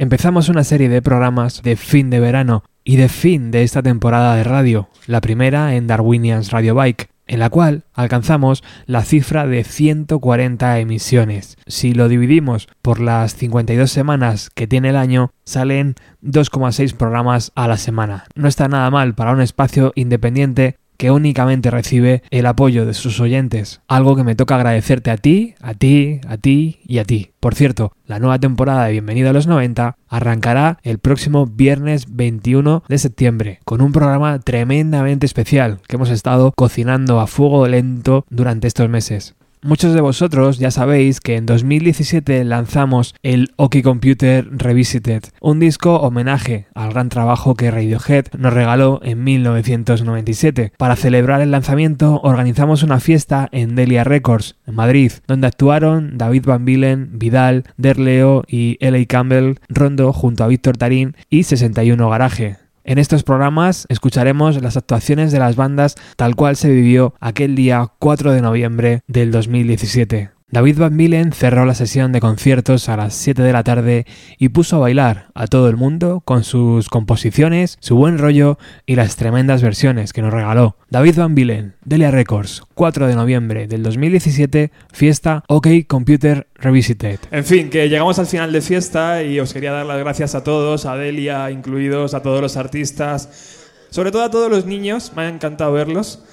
Empezamos una serie de programas de fin de verano y de fin de esta temporada de radio, la primera en Darwinians Radio Bike, en la cual alcanzamos la cifra de 140 emisiones. Si lo dividimos por las 52 semanas que tiene el año, salen 2,6 programas a la semana. No está nada mal para un espacio independiente que únicamente recibe el apoyo de sus oyentes, algo que me toca agradecerte a ti, a ti, a ti y a ti. Por cierto, la nueva temporada de Bienvenido a los 90 arrancará el próximo viernes 21 de septiembre con un programa tremendamente especial que hemos estado cocinando a fuego lento durante estos meses. Muchos de vosotros ya sabéis que en 2017 lanzamos el Oki Computer Revisited, un disco homenaje al gran trabajo que Radiohead nos regaló en 1997. Para celebrar el lanzamiento organizamos una fiesta en Delia Records, en Madrid, donde actuaron David Van Bilen, Vidal, Derleo y L.A. Campbell, Rondo junto a Víctor Tarín y 61 Garaje. En estos programas escucharemos las actuaciones de las bandas tal cual se vivió aquel día 4 de noviembre del 2017. David Van Milen cerró la sesión de conciertos a las 7 de la tarde y puso a bailar a todo el mundo con sus composiciones, su buen rollo y las tremendas versiones que nos regaló. David Van Bilen, Delia Records, 4 de noviembre del 2017, fiesta OK Computer Revisited. En fin, que llegamos al final de fiesta y os quería dar las gracias a todos, a Delia incluidos, a todos los artistas, sobre todo a todos los niños, me ha encantado verlos.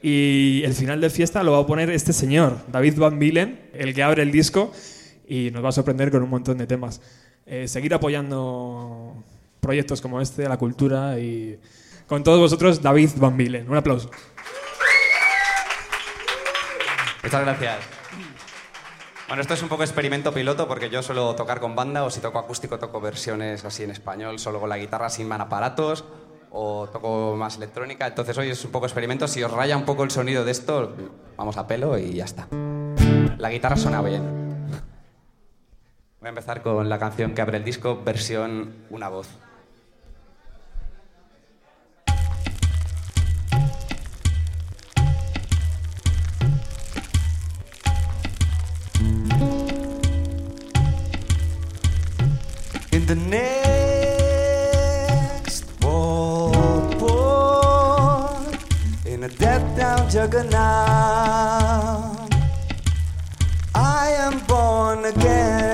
Y el final de fiesta lo va a poner este señor, David Van Bilen, el que abre el disco y nos va a sorprender con un montón de temas. Eh, seguir apoyando proyectos como este, la cultura y con todos vosotros, David Van Bilen. Un aplauso. Muchas gracias. Bueno, esto es un poco experimento piloto porque yo suelo tocar con banda o si toco acústico toco versiones así en español, solo con la guitarra sin aparatos o toco más electrónica. Entonces hoy es un poco experimento. Si os raya un poco el sonido de esto, vamos a pelo y ya está. La guitarra suena bien. Voy a empezar con la canción que abre el disco, versión Una voz. Juggernaut. I am born again.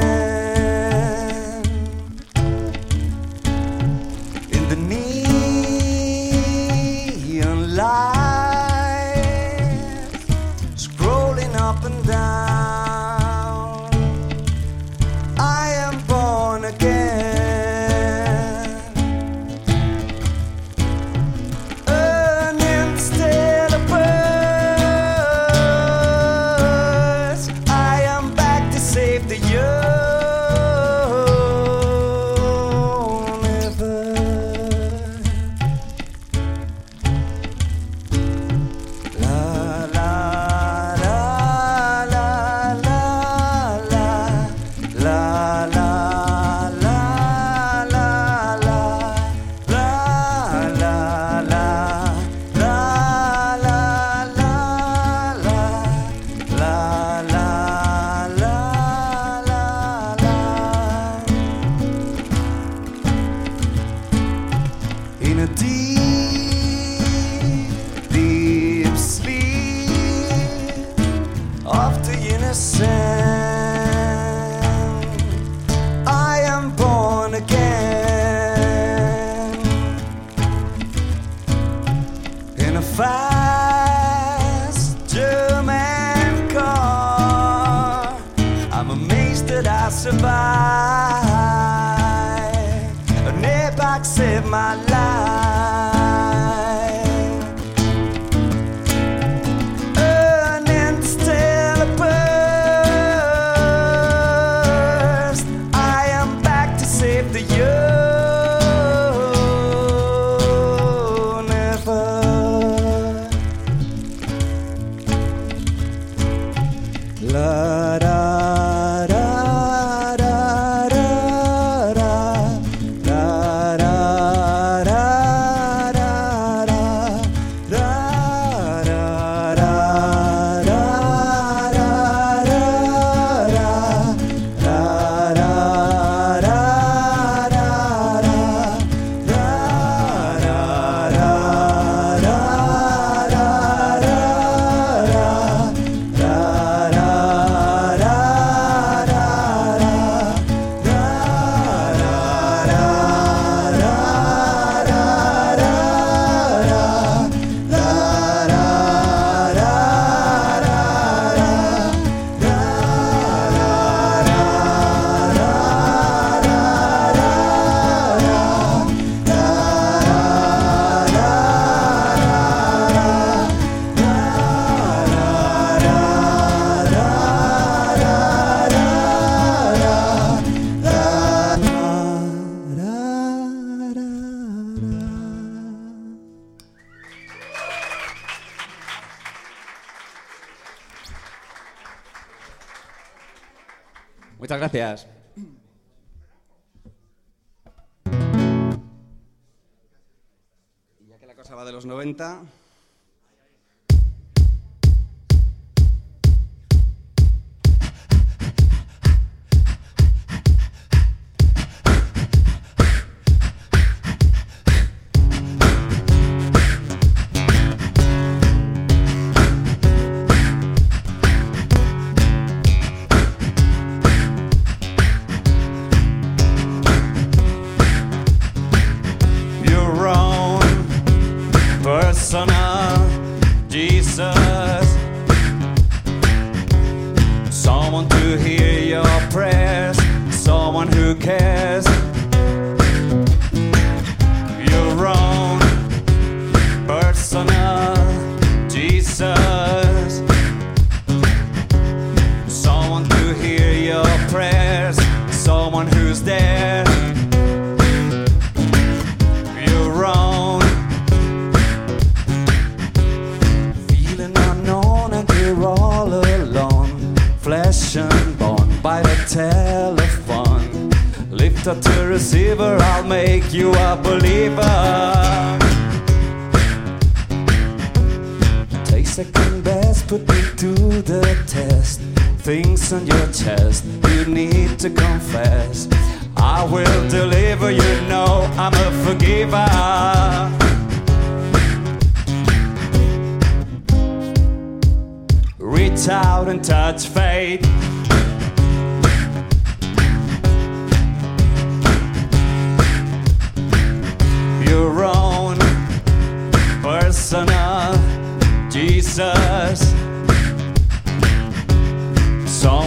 of the innocent.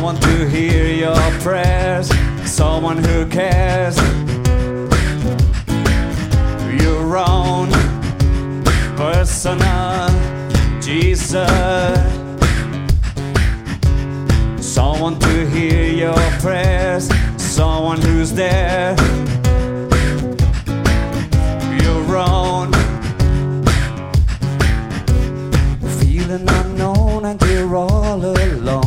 Someone to hear your prayers, someone who cares. Your own personal Jesus. Someone to hear your prayers, someone who's there. Your own feeling unknown and you're all alone.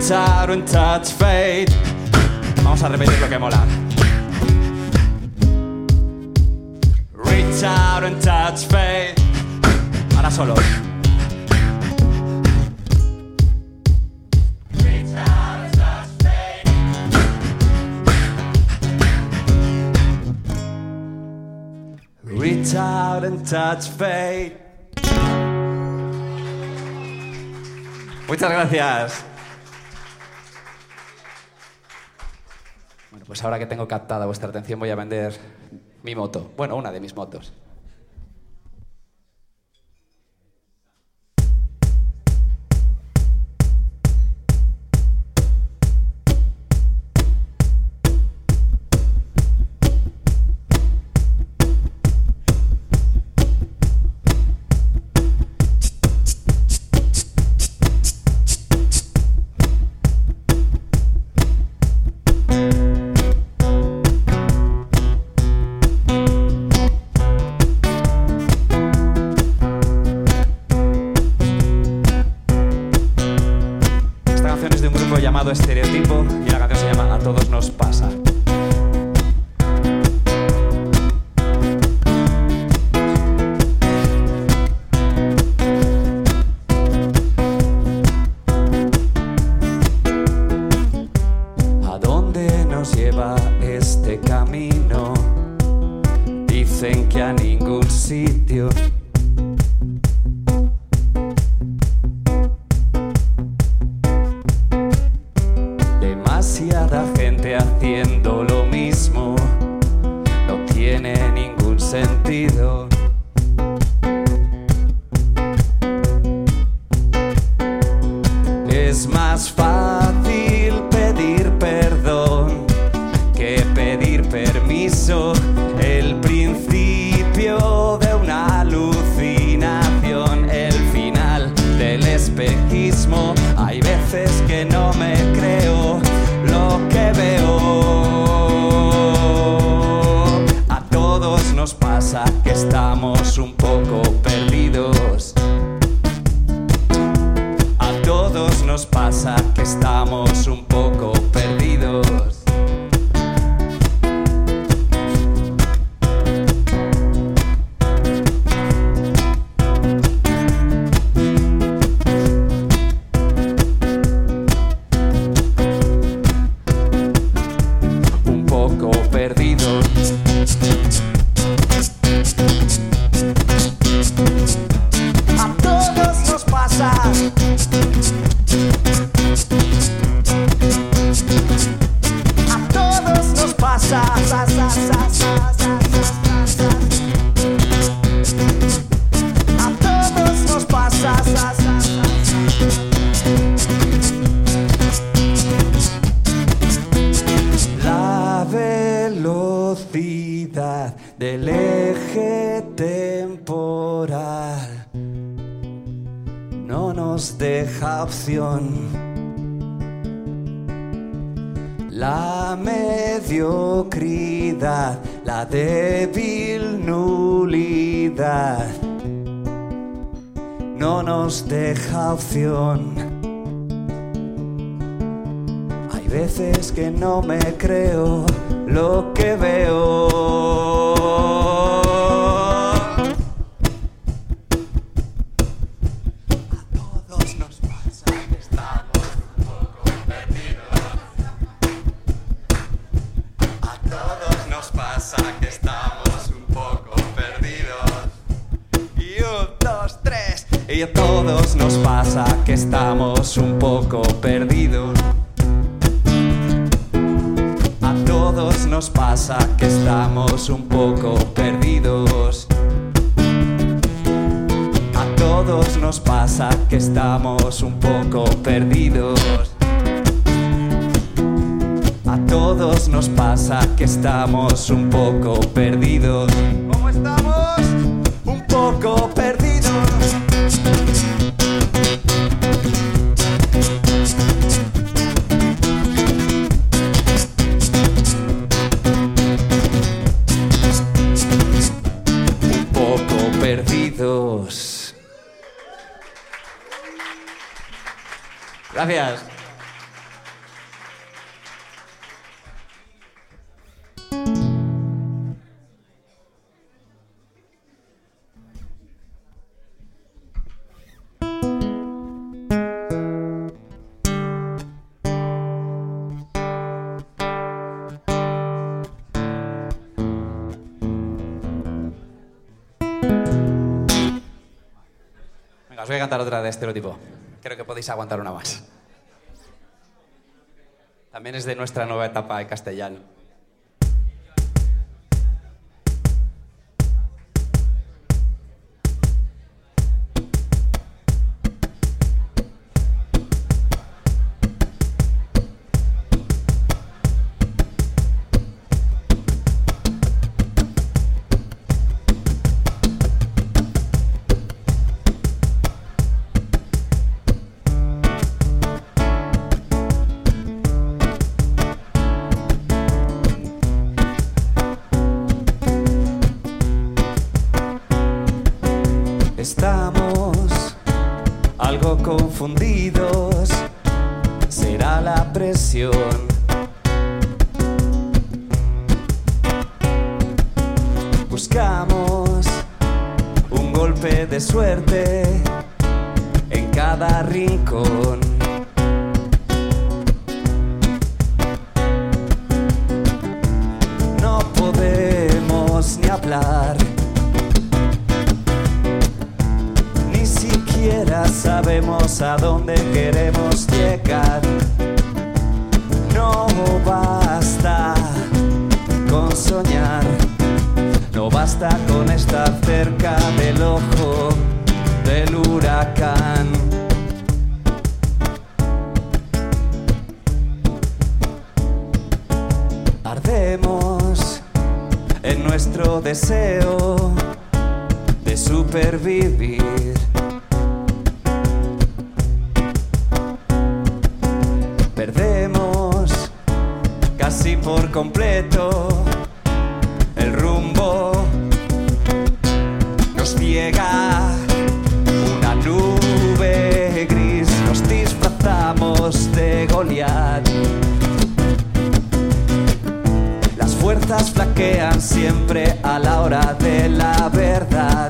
Out and touch fate. Vamos a repetir lo que mola. Reach out and touch fate. Ahora solo. Reach out and touch fate. Muchas gracias. Pues ahora que tengo captada vuestra atención voy a vender mi moto. Bueno, una de mis motos. Estamos un poco perdidos. Y un, dos, tres. Y a todos nos pasa que estamos un poco perdidos. A todos nos pasa que estamos un poco perdidos. A todos nos pasa que estamos un poco perdidos. Todos nos pasa que estamos un poco perdidos. ¿Cómo estamos? Un poco perdidos. Un poco perdidos. Gracias. Os voy a cantar otra de estereotipo. Creo que podéis aguantar una más. También es de nuestra nueva etapa de castellano. Siquiera sabemos a dónde queremos llegar. No basta con soñar, no basta con estar cerca del ojo del huracán. Ardemos en nuestro deseo de supervivir. por completo el rumbo, nos ciega una nube gris, nos disfrazamos de Goliat. Las fuerzas flaquean siempre a la hora de la verdad.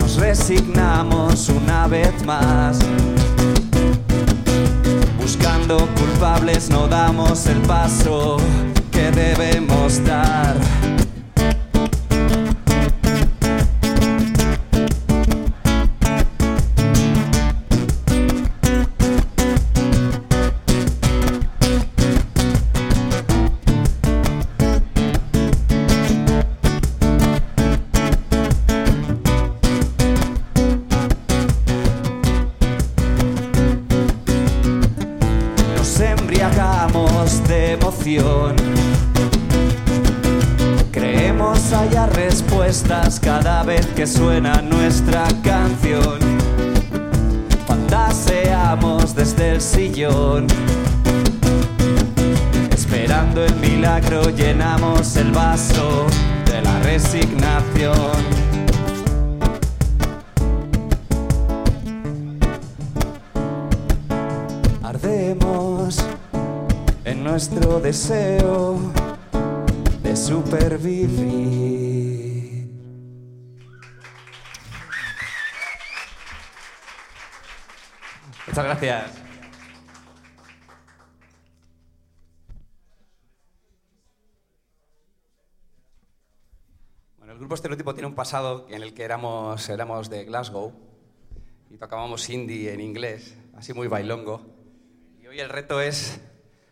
Nos resignamos una vez más. Damos el paso pasado en el que éramos, éramos de Glasgow y tocábamos indie en inglés, así muy bailongo. Y hoy el reto es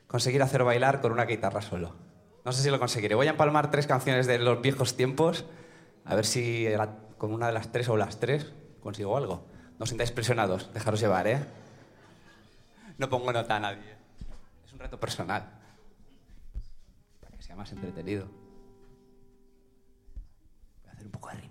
conseguir hacer bailar con una guitarra solo. No sé si lo conseguiré. Voy a empalmar tres canciones de los viejos tiempos, a ver si con una de las tres o las tres consigo algo. No os sintáis presionados, dejaros llevar, ¿eh? No pongo nota a nadie. Es un reto personal. Para que sea más entretenido. Voy a hacer un poco de ritmo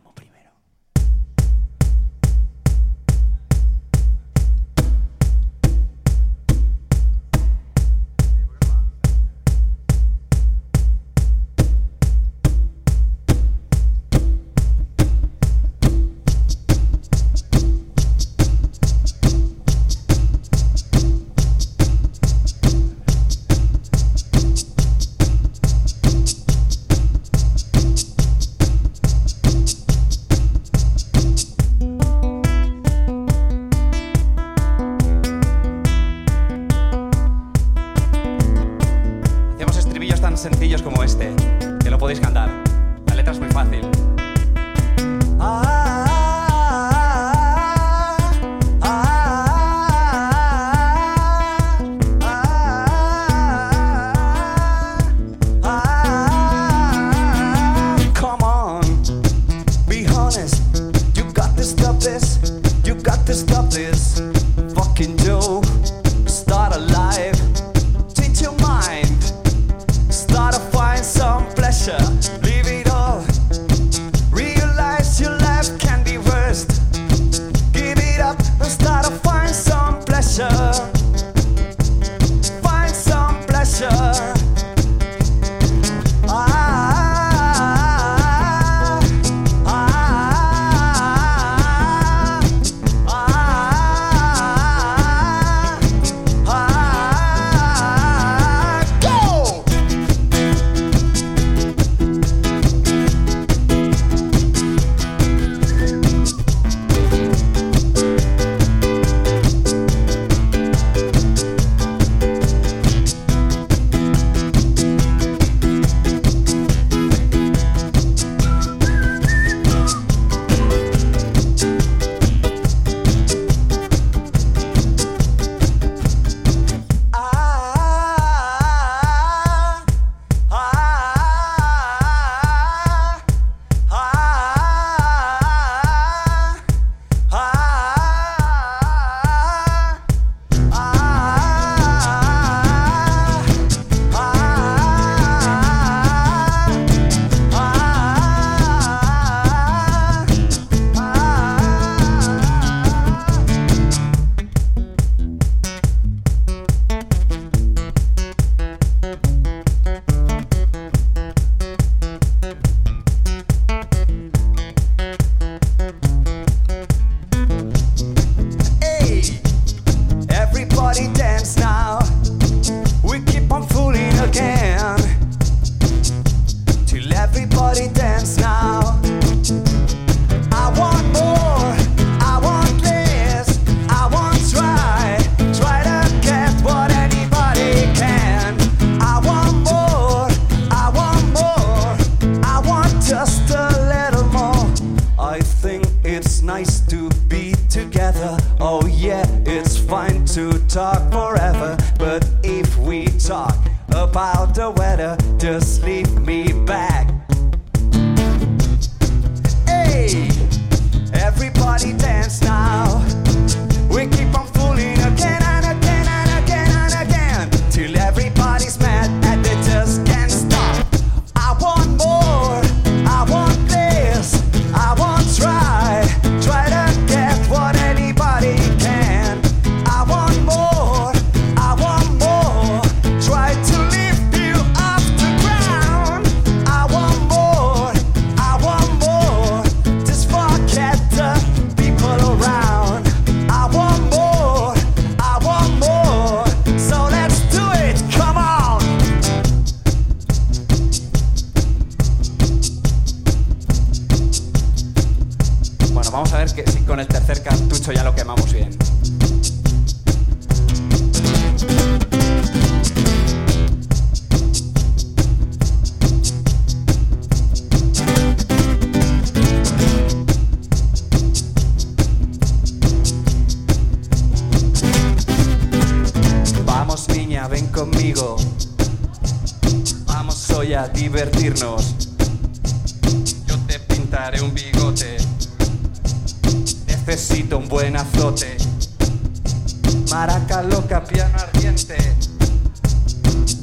Maraca loca, piano ardiente.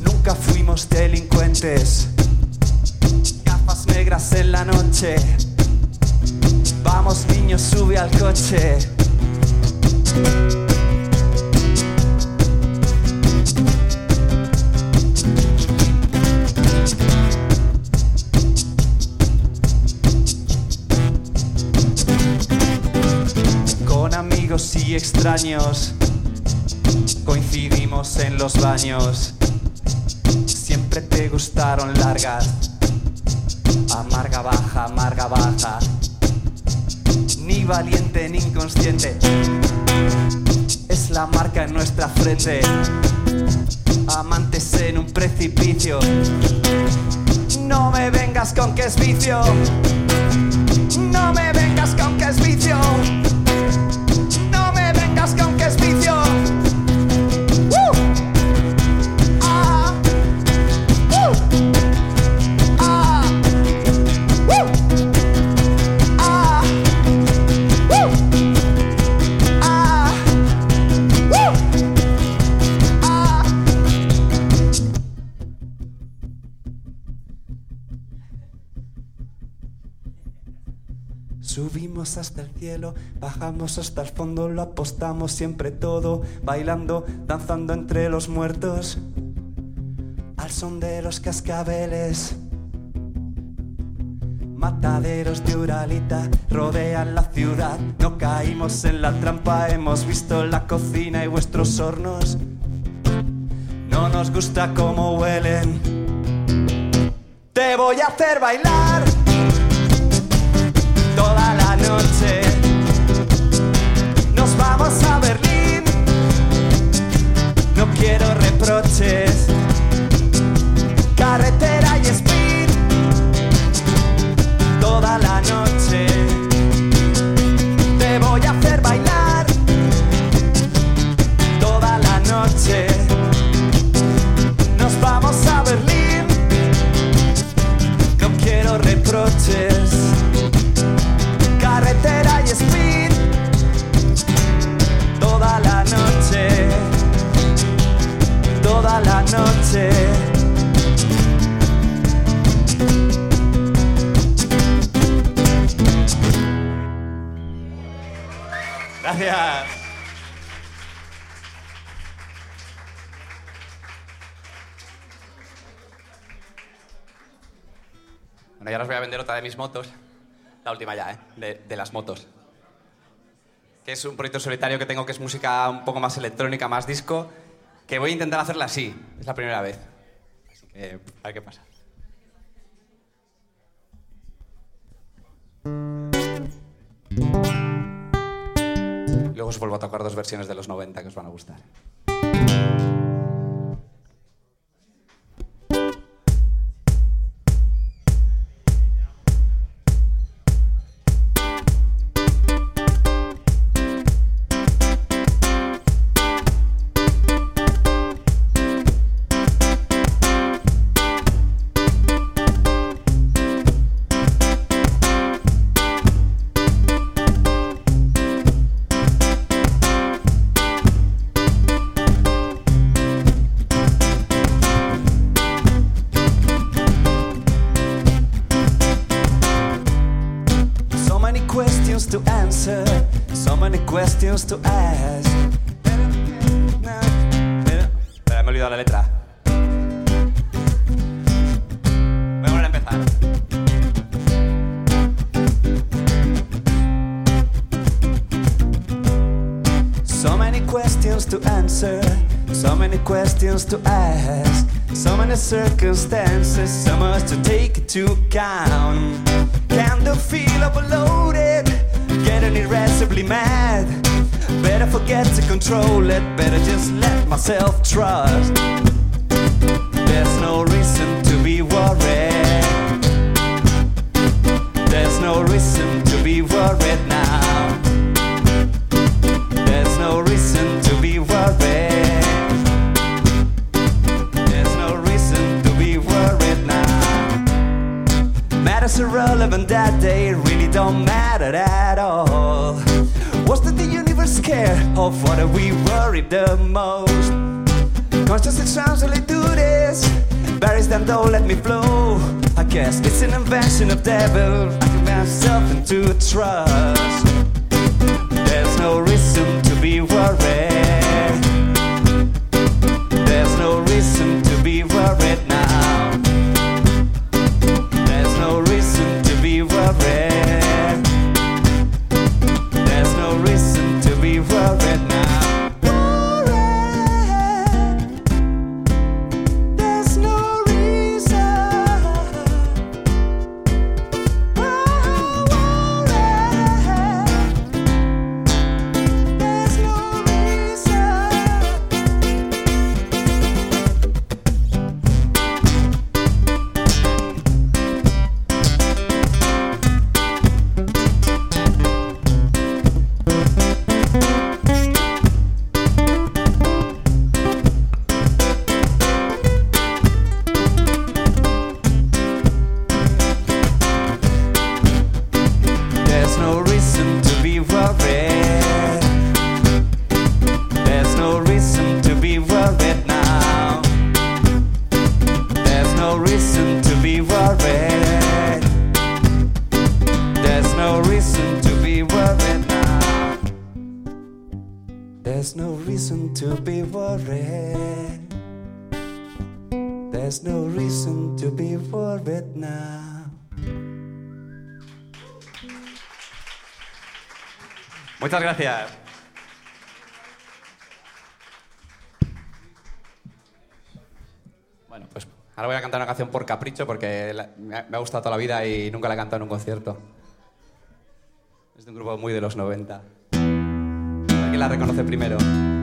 Nunca fuimos delincuentes. Gafas negras en la noche. Vamos niños, sube al coche. Extraños coincidimos en los baños. Siempre te gustaron largas. Amarga baja, amarga baja. Ni valiente ni inconsciente. Es la marca en nuestra frente. Amantes en un precipicio. No me vengas con que es vicio. No me vengas con que es vicio. Hasta el cielo, bajamos hasta el fondo, lo apostamos siempre todo, bailando, danzando entre los muertos, al son de los cascabeles. Mataderos de Uralita rodean la ciudad, no caímos en la trampa, hemos visto la cocina y vuestros hornos. No nos gusta cómo huelen. Te voy a hacer bailar quiero noche. Gracias. Bueno, y ahora os voy a vender otra de mis motos. La última ya, ¿eh? De las motos. Que es un proyecto solitario que tengo que es música un poco más electrónica, más disco. Que voy a intentar hacerla así. Es la primera vez. Así que, a ver qué pasa. Luego os vuelvo a tocar dos versiones de los 90 que os van a gustar. Many questions to ask. Espera, me he olvidado la letra. Voy a volver a empezar. So many questions to answer, so many questions to ask, so many circumstances, so much to take into account. Can the feel overloaded, getting irascibly mad? Better forget to control it, better just let myself trust. There's no reason to be worried. There's no reason to be worried now. There's no reason to be worried. There's no reason to be worried now. Matters irrelevant that day really don't matter at all. Care of what we worry the most? Consciously translate do this. Buries them don't let me flow. I guess it's an invention of devil. I can myself into a trust. There's no reason to be worried. There's no reason to be worried now. Muchas gracias. Bueno, pues ahora voy a cantar una canción por capricho porque me ha gustado toda la vida y nunca la he cantado en un concierto. Es de un grupo muy de los 90. ¿Quién la reconoce primero?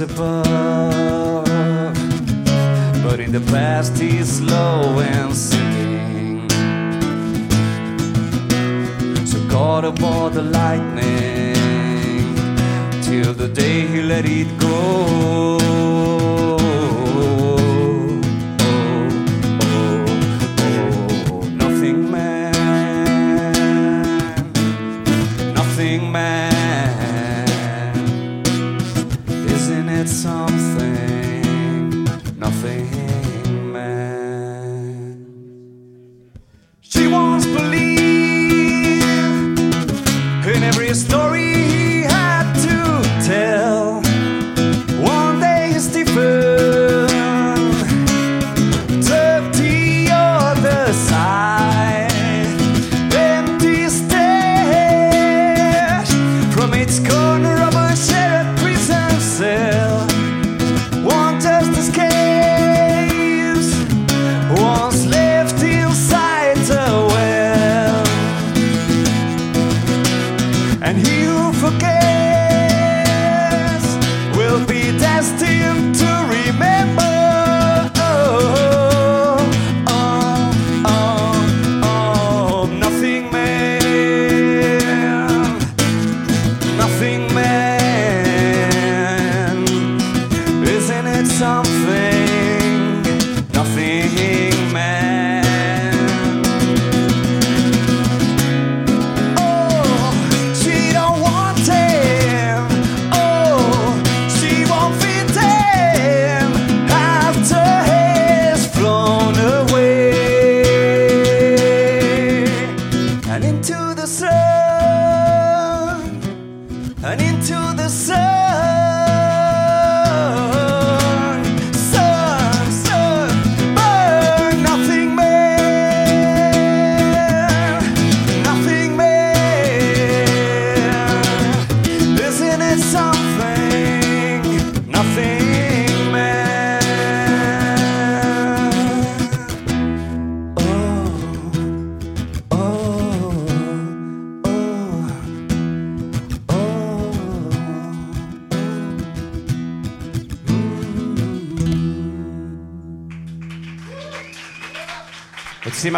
Above. But in the past he's slow and sinking So caught aboard the lightning Till the day he let it go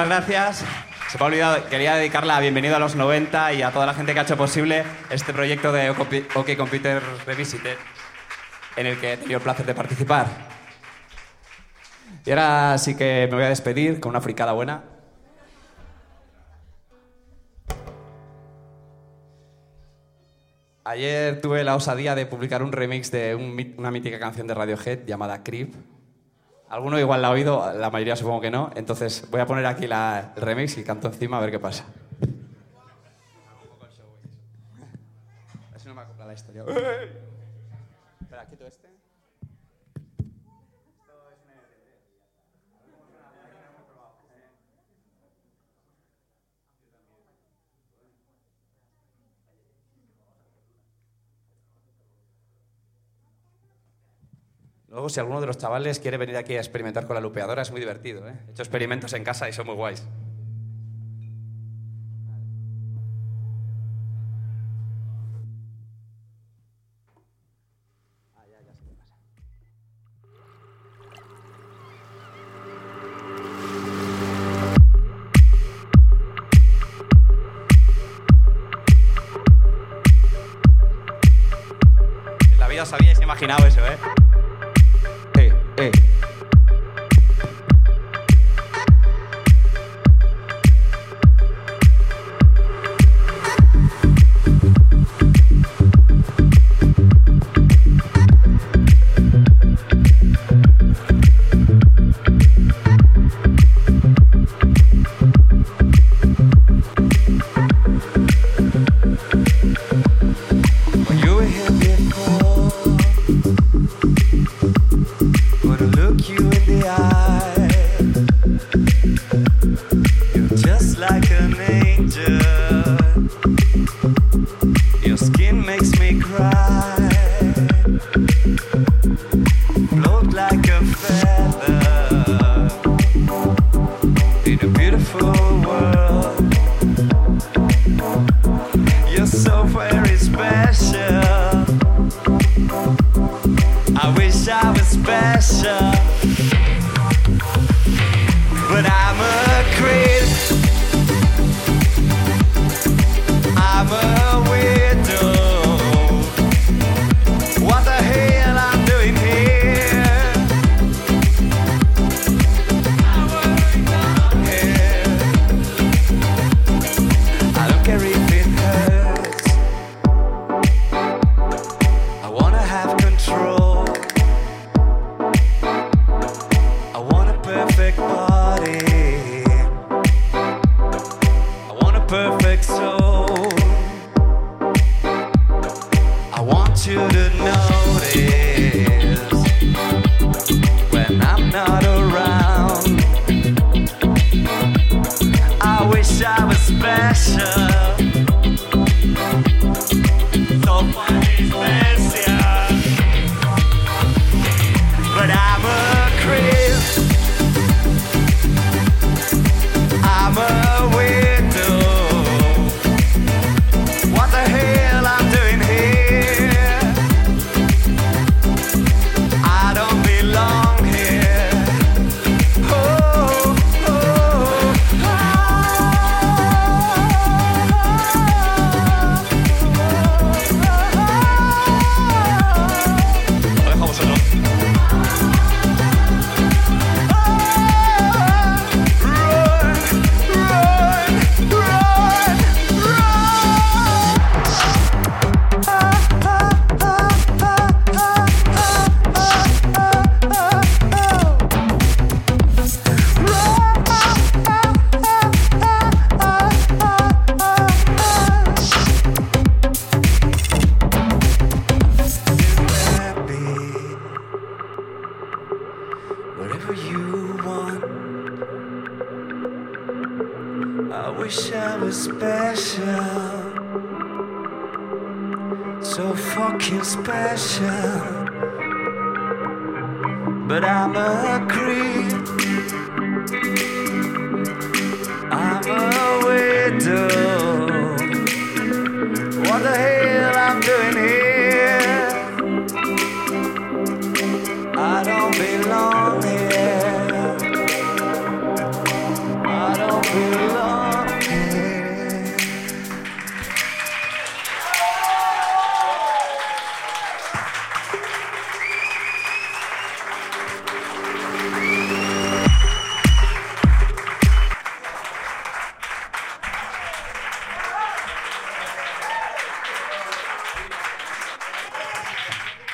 Muchísimas gracias. Se me ha olvidado, quería dedicar la bienvenida a los 90 y a toda la gente que ha hecho posible este proyecto de OK Computer Revisited, en el que he tenido el placer de participar. Y ahora sí que me voy a despedir con una fricada buena. Ayer tuve la osadía de publicar un remix de un una mítica canción de Radiohead llamada Creep. Alguno igual la ha oído, la mayoría supongo que no. Entonces voy a poner aquí la- el remix y canto encima a ver qué pasa. No me la historia. Luego, si alguno de los chavales quiere venir aquí a experimentar con la lupeadora, es muy divertido. ¿eh? He hecho experimentos en casa y son muy guays. En la vida os habíais imaginado eso, ¿eh? Eh,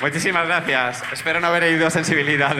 Muchísimas gracias. Espero no haber herido sensibilidad.